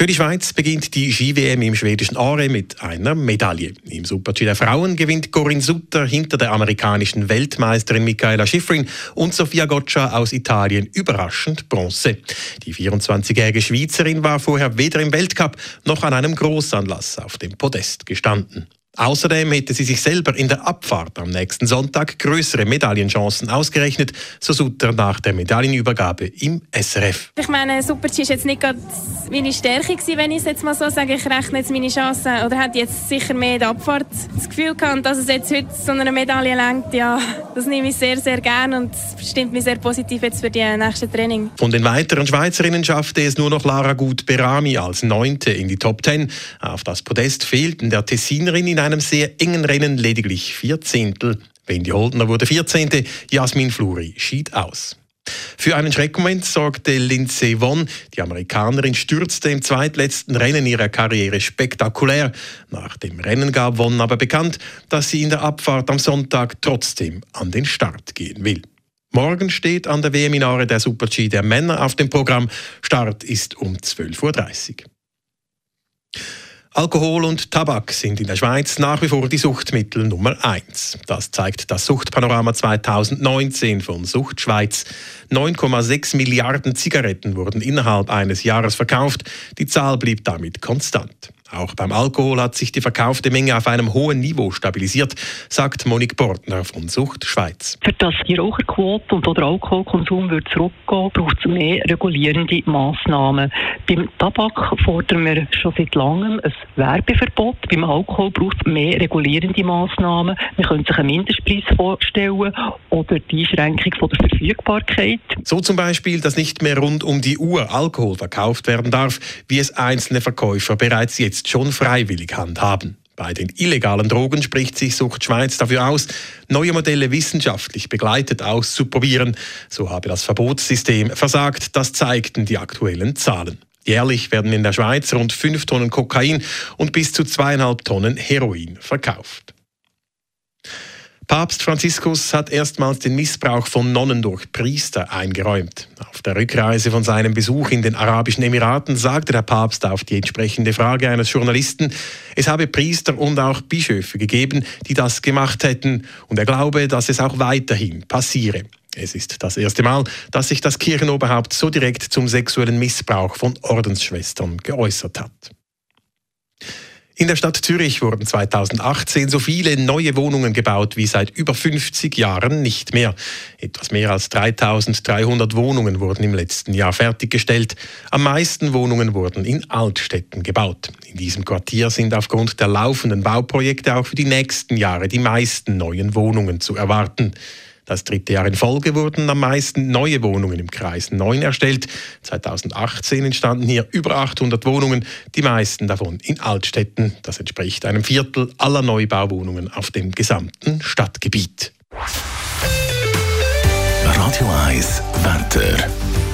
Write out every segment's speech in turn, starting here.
Für die Schweiz beginnt die Ski-WM im schwedischen Aare mit einer Medaille. Im Super-G der Frauen gewinnt Corinne Sutter hinter der amerikanischen Weltmeisterin Michaela Schifrin und Sofia Goccia aus Italien überraschend Bronze. Die 24-jährige Schweizerin war vorher weder im Weltcup noch an einem Großanlass auf dem Podest gestanden. Außerdem hätte sie sich selber in der Abfahrt am nächsten Sonntag größere Medaillenchancen ausgerechnet, so Sutter nach der Medaillenübergabe im SRF. Ich meine, Super-G ist jetzt nicht gerade meine Stärke gewesen, wenn ich es jetzt mal so sage. Ich rechne jetzt meine Chancen oder hätte jetzt sicher mehr in der Abfahrt das Gefühl gehabt, dass es jetzt heute so eine Medaille lenkt. Ja, das nehme ich sehr, sehr gerne und stimmt mich sehr positiv jetzt für die nächsten Training. Von den weiteren Schweizerinnen schaffte es nur noch Lara Gut-Berami als Neunte in die Top Ten. Auf das Podest fehlten der Tessinerin in einem sehr engen Rennen lediglich vier Zehntel. Wendy Holdner wurde 14. Jasmin Fluri schied aus. Für einen Schreckmoment sorgte Lindsay Vonn. Die Amerikanerin stürzte im zweitletzten Rennen ihrer Karriere spektakulär. Nach dem Rennen gab Vonn aber bekannt, dass sie in der Abfahrt am Sonntag trotzdem an den Start gehen will. Morgen steht an der WM-Inare der Super-G der Männer auf dem Programm. Start ist um 12.30 Uhr. Alkohol und Tabak sind in der Schweiz nach wie vor die Suchtmittel Nummer eins. Das zeigt das Suchtpanorama 2019 von Sucht Schweiz. 9,6 Milliarden Zigaretten wurden innerhalb eines Jahres verkauft. Die Zahl blieb damit konstant. Auch beim Alkohol hat sich die verkaufte Menge auf einem hohen Niveau stabilisiert, sagt Monique Bortner von Sucht Schweiz. Für das die Raucherquote und der Alkoholkonsum wird zurückgehen, braucht es mehr regulierende Massnahmen. Beim Tabak fordern wir schon seit langem ein Werbeverbot. Beim Alkohol braucht es mehr regulierende Massnahmen. Wir können sich einen Mindestpreis vorstellen oder die Einschränkung von der Verfügbarkeit. So zum Beispiel, dass nicht mehr rund um die Uhr Alkohol verkauft werden darf, wie es einzelne Verkäufer bereits jetzt jetzt schon freiwillig handhaben. Bei den illegalen Drogen spricht sich Sucht Schweiz dafür aus, neue Modelle wissenschaftlich begleitet auszuprobieren. So habe das Verbotssystem versagt, das zeigten die aktuellen Zahlen. Jährlich werden in der Schweiz rund 5 Tonnen Kokain und bis zu zweieinhalb Tonnen Heroin verkauft. Papst Franziskus hat erstmals den Missbrauch von Nonnen durch Priester eingeräumt. Auf der Rückreise von seinem Besuch in den Arabischen Emiraten sagte der Papst auf die entsprechende Frage eines Journalisten, es habe Priester und auch Bischöfe gegeben, die das gemacht hätten, und er glaube, dass es auch weiterhin passiere. Es ist das erste Mal, dass sich das Kirchenoberhaupt so direkt zum sexuellen Missbrauch von Ordensschwestern geäußert hat. In der Stadt Zürich wurden 2018 so viele neue Wohnungen gebaut wie seit über 50 Jahren nicht mehr. Etwas mehr als 3300 Wohnungen wurden im letzten Jahr fertiggestellt. Am meisten Wohnungen wurden in Altstädten gebaut. In diesem Quartier sind aufgrund der laufenden Bauprojekte auch für die nächsten Jahre die meisten neuen Wohnungen zu erwarten. Das dritte Jahr in Folge wurden am meisten neue Wohnungen im Kreis 9 erstellt. 2018 entstanden hier über 800 Wohnungen, die meisten davon in Altstädten. Das entspricht einem Viertel aller Neubauwohnungen auf dem gesamten Stadtgebiet. Radio 1 Wetter.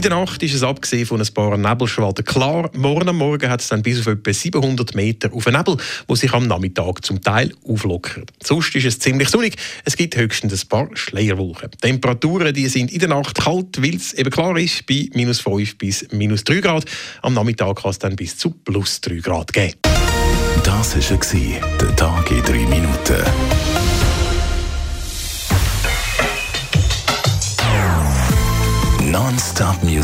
In der Nacht ist es abgesehen von ein paar Nebelschwaden klar. Morgen am Morgen hat es dann bis auf etwa 700 Meter auf Nebel, wo sich am Nachmittag zum Teil auflockert. Sonst ist es ziemlich sonnig. Es gibt höchstens ein paar Schleierwolken. Temperaturen die sind in der Nacht kalt, weil es eben klar ist, bei minus 5 bis minus 3 Grad. Am Nachmittag kann es dann bis zu plus 3 Grad geben. Das war der Tag in 3 Minuten.